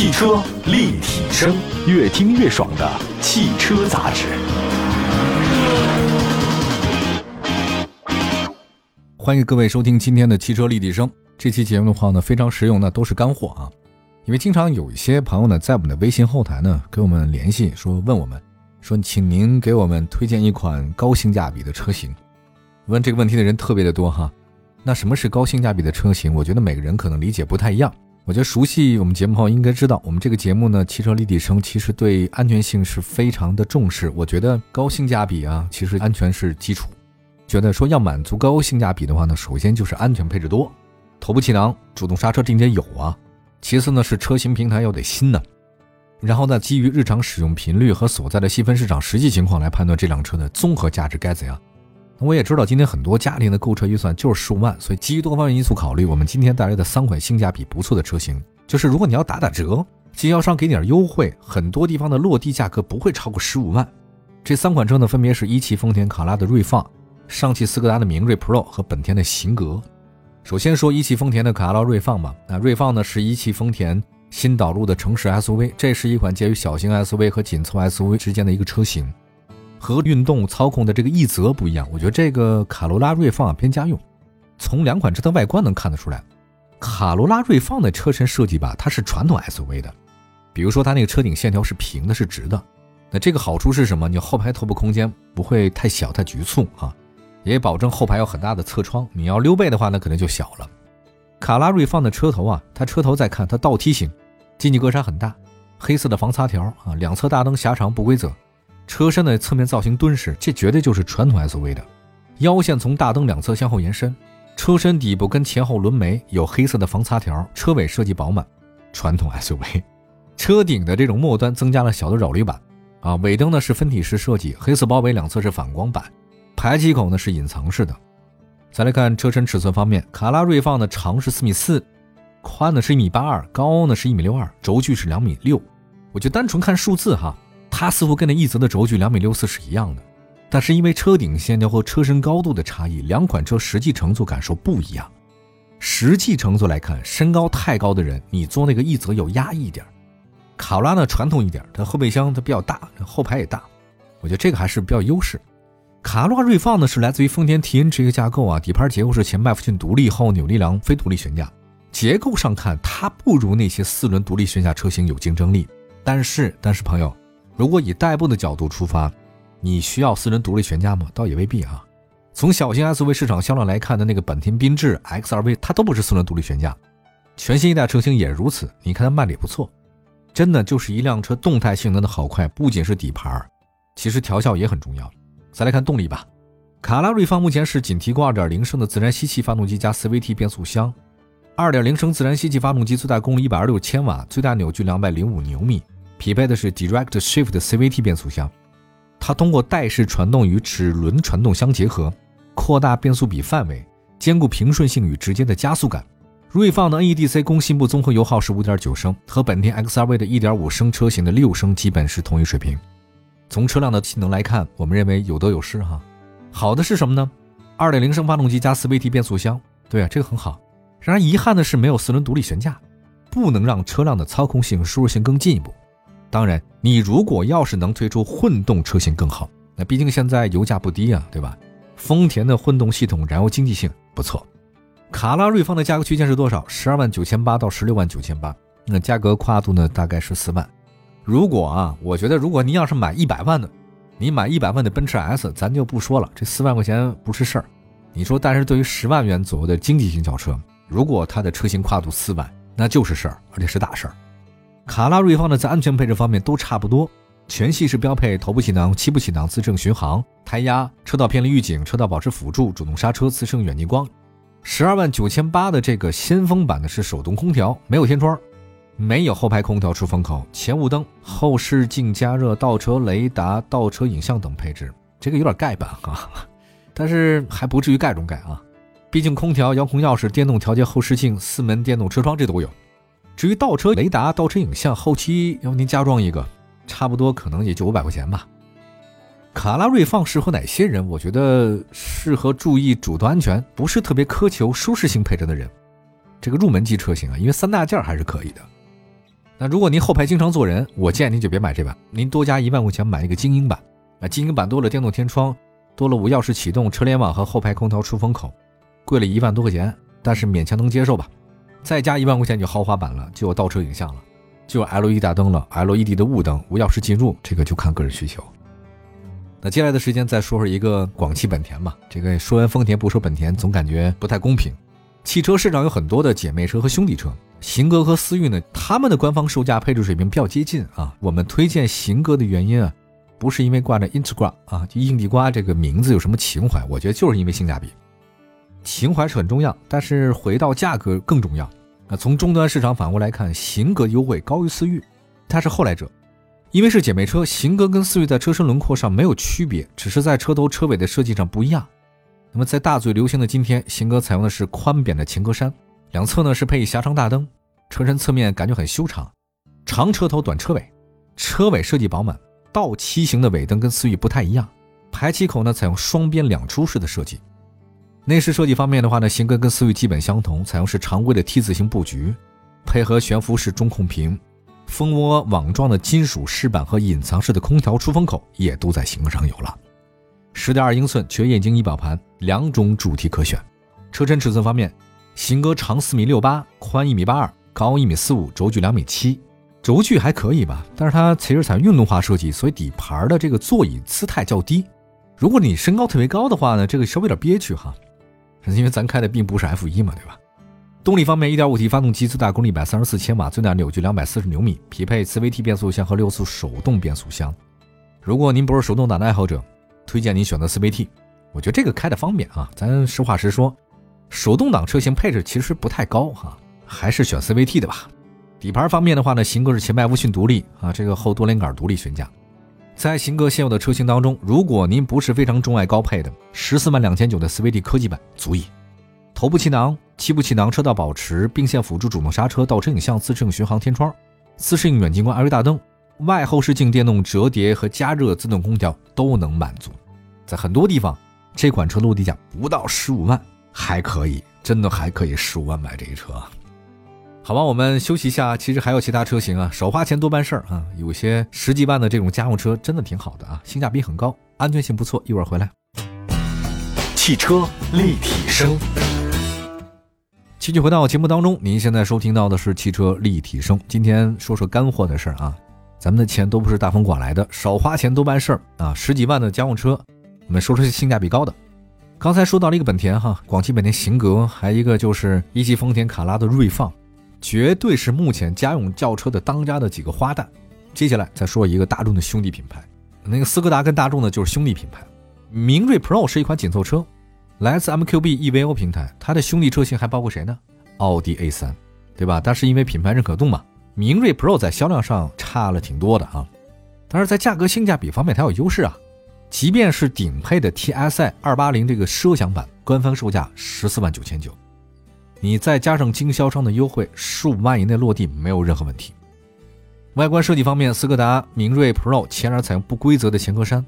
汽车立体声，越听越爽的汽车杂志。欢迎各位收听今天的汽车立体声。这期节目的话呢，非常实用，那都是干货啊。因为经常有一些朋友呢，在我们的微信后台呢，给我们联系说，问我们说，请您给我们推荐一款高性价比的车型。问这个问题的人特别的多哈。那什么是高性价比的车型？我觉得每个人可能理解不太一样。我觉得熟悉我们节目朋友应该知道，我们这个节目呢，汽车立体声其实对安全性是非常的重视。我觉得高性价比啊，其实安全是基础。觉得说要满足高性价比的话呢，首先就是安全配置多，头部气囊、主动刹车这些有啊。其次呢是车型平台要得新呢。然后呢，基于日常使用频率和所在的细分市场实际情况来判断这辆车的综合价值该怎样。我也知道今天很多家庭的购车预算就是十五万，所以基于多方面因素考虑，我们今天带来的三款性价比不错的车型，就是如果你要打打折，经销商给点优惠，很多地方的落地价格不会超过十五万。这三款车呢，分别是一汽丰田卡罗拉的锐放。上汽斯柯达的明锐 Pro 和本田的型格。首先说一汽丰田的卡罗拉锐放吧。那锐放呢是一汽丰田新导入的城市 SUV，这是一款介于小型 SUV 和紧凑 SUV 之间的一个车型。和运动操控的这个奕泽不一样，我觉得这个卡罗拉锐放啊偏家用。从两款车的外观能看得出来，卡罗拉锐放的车身设计吧，它是传统 SUV 的。比如说它那个车顶线条是平的，是直的。那这个好处是什么？你后排头部空间不会太小太局促啊。也保证后排有很大的侧窗，你要溜背的话，那可能就小了。卡拉锐放的车头啊，它车头再看，它倒梯形，进气格栅很大，黑色的防擦条啊，两侧大灯狭长不规则，车身的侧面造型敦实，这绝对就是传统 SUV 的。腰线从大灯两侧向后延伸，车身底部跟前后轮眉有黑色的防擦条，车尾设计饱满，传统 SUV。车顶的这种末端增加了小的扰流板，啊，尾灯呢是分体式设计，黑色包围两侧是反光板。排气口呢是隐藏式的。再来看车身尺寸方面，卡拉锐放的长是四米四，宽呢是一米八二，高呢是一米六二，轴距是两米六。我就单纯看数字哈，它似乎跟那奕泽的轴距两米六四是一样的，但是因为车顶线条和车身高度的差异，两款车实际乘坐感受不一样。实际乘坐来看，身高太高的人，你坐那个奕泽要压抑一点。卡罗拉呢传统一点，它后备箱它比较大，后排也大，我觉得这个还是比较优势。卡罗拉锐放呢是来自于丰田 TN 这个架构啊，底盘结构是前麦弗逊独立后扭力梁非独立悬架。结构上看，它不如那些四轮独立悬架车型有竞争力。但是，但是朋友，如果以代步的角度出发，你需要四轮独立悬架吗？倒也未必啊。从小型 SUV 市场销量来看的那个本田缤智 XRV，它都不是四轮独立悬架。全新一代车型也如此。你看它卖的也不错，真的就是一辆车动态性能的好快，不仅是底盘，其实调校也很重要。再来看动力吧，卡拉锐放目前是仅提供2.0升的自然吸气发动机加 CVT 变速箱。2.0升自然吸气发动机最大功率126千瓦，最大扭矩205牛米，匹配的是 Direct Shift CVT 变速箱。它通过带式传动与齿轮传动相结合，扩大变速比范围，兼顾平顺性与直接的加速感。锐放的 NEDC 工信部综合油耗是5.9升，和本田 XRV 的1.5升车型的6升基本是同一水平。从车辆的性能来看，我们认为有得有失哈。好的是什么呢？二点零升发动机加 CVT 变速箱，对啊，这个很好。然而遗憾的是没有四轮独立悬架，不能让车辆的操控性、舒适性更进一步。当然，你如果要是能推出混动车型更好，那毕竟现在油价不低啊，对吧？丰田的混动系统燃油经济性不错。卡拉瑞放的价格区间是多少？十二万九千八到十六万九千八，那价格跨度呢？大概是四万。如果啊，我觉得如果您要是买一百万的，你买一百万的奔驰 S，咱就不说了，这四万块钱不是事儿。你说，但是对于十万元左右的经济型轿车，如果它的车型跨度四万，那就是事儿，而且是大事儿。卡拉瑞放呢，在安全配置方面都差不多，全系是标配头部气囊、七部气囊、自适应巡航、胎压、车道偏离预警、车道保持辅助、主动刹车、自适应远近光。十二万九千八的这个先锋版的是手动空调，没有天窗。没有后排空调出风口、前雾灯、后视镜加热、倒车雷达、倒车影像等配置，这个有点盖板啊，但是还不至于盖中盖啊。毕竟空调、遥控钥匙、电动调节后视镜、四门电动车窗这都有。至于倒车雷达、倒车影像，后期要不您加装一个，差不多可能也就五百块钱吧。卡拉锐放适合哪些人？我觉得适合注意主动安全，不是特别苛求舒适性配置的人。这个入门级车型啊，因为三大件还是可以的。那如果您后排经常坐人，我建议您就别买这版，您多加一万块钱买一个精英版。啊，精英版多了电动天窗，多了无钥匙启动、车联网和后排空调出风口，贵了一万多块钱，但是勉强能接受吧。再加一万块钱就豪华版了，就有倒车影像了，就有 LED 大灯了，LED 的雾灯，无钥匙进入，这个就看个人需求。那接下来的时间再说说一个广汽本田吧。这个说完丰田不说本田，总感觉不太公平。汽车市场有很多的姐妹车和兄弟车，型格和思域呢，他们的官方售价配置水平比较接近啊。我们推荐型格的原因啊，不是因为挂着 Integra 啊，就硬地瓜这个名字有什么情怀，我觉得就是因为性价比。情怀是很重要，但是回到价格更重要。那从终端市场反过来看，型格优惠高于思域，它是后来者。因为是姐妹车，型格跟思域在车身轮廓上没有区别，只是在车头车尾的设计上不一样。那么在大嘴流行的今天，型格采用的是宽扁的前格栅，两侧呢是配狭长大灯，车身侧面感觉很修长，长车头短车尾，车尾设计饱满，倒梯形的尾灯跟思域不太一样，排气口呢采用双边两出式的设计。内饰设计方面的话呢，型格跟思域基本相同，采用是常规的 T 字形布局，配合悬浮式中控屏。蜂窝网状的金属饰板和隐藏式的空调出风口也都在型格上有了。十点二英寸全液晶仪表盘，两种主题可选。车身尺寸方面，型格长四米六八，宽一米八二，高一米四五，轴距两米七。轴距还可以吧，但是它其实采用运动化设计，所以底盘的这个座椅姿态较低。如果你身高特别高的话呢，这个稍微有点憋屈哈。因为咱开的并不是 F 一嘛，对吧？动力方面，1.5T 发动机最大功率134千瓦，最大扭矩240牛米，匹配 CVT 变速箱和六速手动变速箱。如果您不是手动挡的爱好者，推荐您选择 CVT。我觉得这个开的方便啊。咱实话实说，手动挡车型配置其实不太高哈，还是选 CVT 的吧。底盘方面的话呢，型格是前麦弗逊独立啊，这个后多连杆独立悬架。在型格现有的车型当中，如果您不是非常钟爱高配的，十四万两千九的 CVT 科技版足矣。头部气囊。七部气囊、车道保持、并线辅助、主动刹车、倒车影像、自适应巡航天窗、自适应远近光 LED 大灯、外后视镜电动折叠和加热自动空调都能满足。在很多地方，这款车落地价不到十五万，还可以，真的还可以十五万买这一车。好吧，我们休息一下。其实还有其他车型啊，少花钱多办事儿啊。有些十几万的这种家用车真的挺好的啊，性价比很高，安全性不错。一会儿回来，汽车立体声。继续回到节目当中，您现在收听到的是汽车立体声。今天说说干货的事儿啊，咱们的钱都不是大风刮来的，少花钱多办事儿啊。十几万的家用车，我们说说性价比高的。刚才说到了一个本田哈，广汽本田型格，还一个就是一汽丰田卡拉的锐放，绝对是目前家用轿车的当家的几个花旦。接下来再说一个大众的兄弟品牌，那个斯柯达跟大众呢就是兄弟品牌，明锐 Pro 是一款紧凑车。来自 MQB EVO 平台，它的兄弟车型还包括谁呢？奥迪 A3，对吧？但是因为品牌认可度嘛，明锐 Pro 在销量上差了挺多的啊。但是在价格性价比方面，它有优势啊。即便是顶配的 TSI 280这个奢享版，官方售价十四万九千九，你再加上经销商的优惠，十五万以内落地没有任何问题。外观设计方面，斯柯达明锐 Pro 前脸采用不规则的前格栅，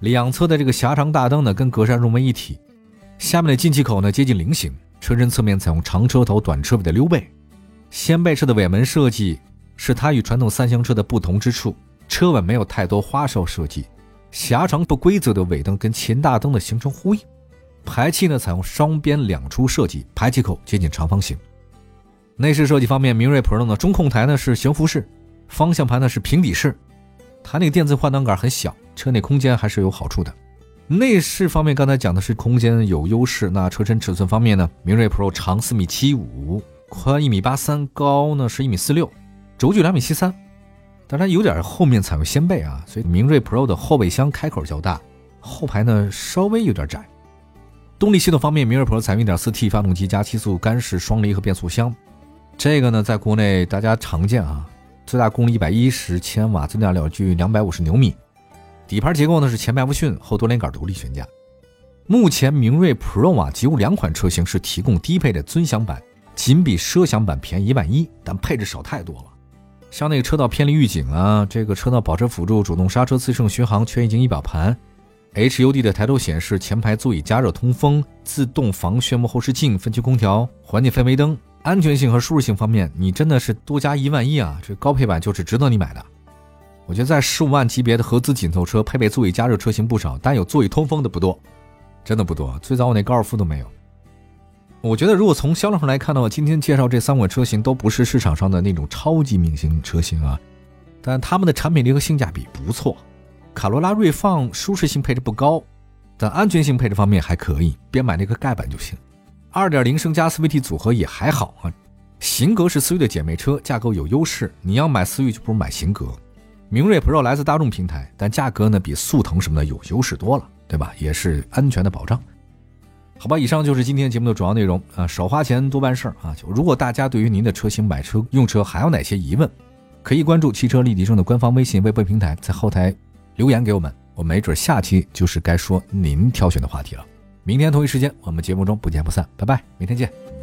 两侧的这个狭长大灯呢跟格栅融为一体。下面的进气口呢接近菱形，车身侧面采用长车头短车尾的溜背，掀背式的尾门设计是它与传统三厢车的不同之处，车尾没有太多花哨设计，狭长不规则的尾灯跟前大灯的形成呼应，排气呢采用双边两出设计，排气口接近长方形。内饰设计方面，明锐 Pro 的中控台呢是悬浮式，方向盘呢是平底式，它那个电子换挡杆很小，车内空间还是有好处的。内饰方面，刚才讲的是空间有优势。那车身尺寸方面呢？明锐 Pro 长四米七五，宽一米八三，高呢是一米四六，轴距两米七三。当然有点后面采用掀背啊，所以明锐 Pro 的后备箱开口较大，后排呢稍微有点窄。动力系统方面，明锐 Pro 采用 1.4T 发动机加七速干式双离合变速箱，这个呢在国内大家常见啊，最大功率一百一十千瓦，最大扭矩两百五十牛米。底盘结构呢是前麦弗逊后多连杆独立悬架。目前明锐 Pro 啊，仅有两款车型是提供低配的尊享版，仅比奢享版便宜一万一，但配置少太多了。像那个车道偏离预警啊，这个车道保持辅助、主动刹车、自适应巡航、全液晶仪表盘，HUD 的抬头显示、前排座椅加热通风、自动防眩目后视镜、分区空调、环境氛围灯，安全性和舒适性方面，你真的是多加一万一啊！这高配版就是值得你买的。我觉得在十五万级别的合资紧凑车，配备座椅加热车型不少，但有座椅通风的不多，真的不多。最早我那高尔夫都没有。我觉得如果从销量上来看的话，今天介绍这三款车型都不是市场上的那种超级明星车型啊，但他们的产品力和性价比不错。卡罗拉锐放舒适性配置不高，但安全性配置方面还可以，别买那个盖板就行。2.0升加 CVT 组合也还好啊。型格是思域的姐妹车，架构有优势。你要买思域就不如买型格。明锐 Pro 来自大众平台，但价格呢比速腾什么的有优势多了，对吧？也是安全的保障。好吧，以上就是今天节目的主要内容啊。少花钱多办事儿啊。就如果大家对于您的车型买车用车还有哪些疑问，可以关注汽车立体声的官方微信、微博平台，在后台。留言给我们，我没准下期就是该说您挑选的话题了。明天同一时间，我们节目中不见不散，拜拜，明天见。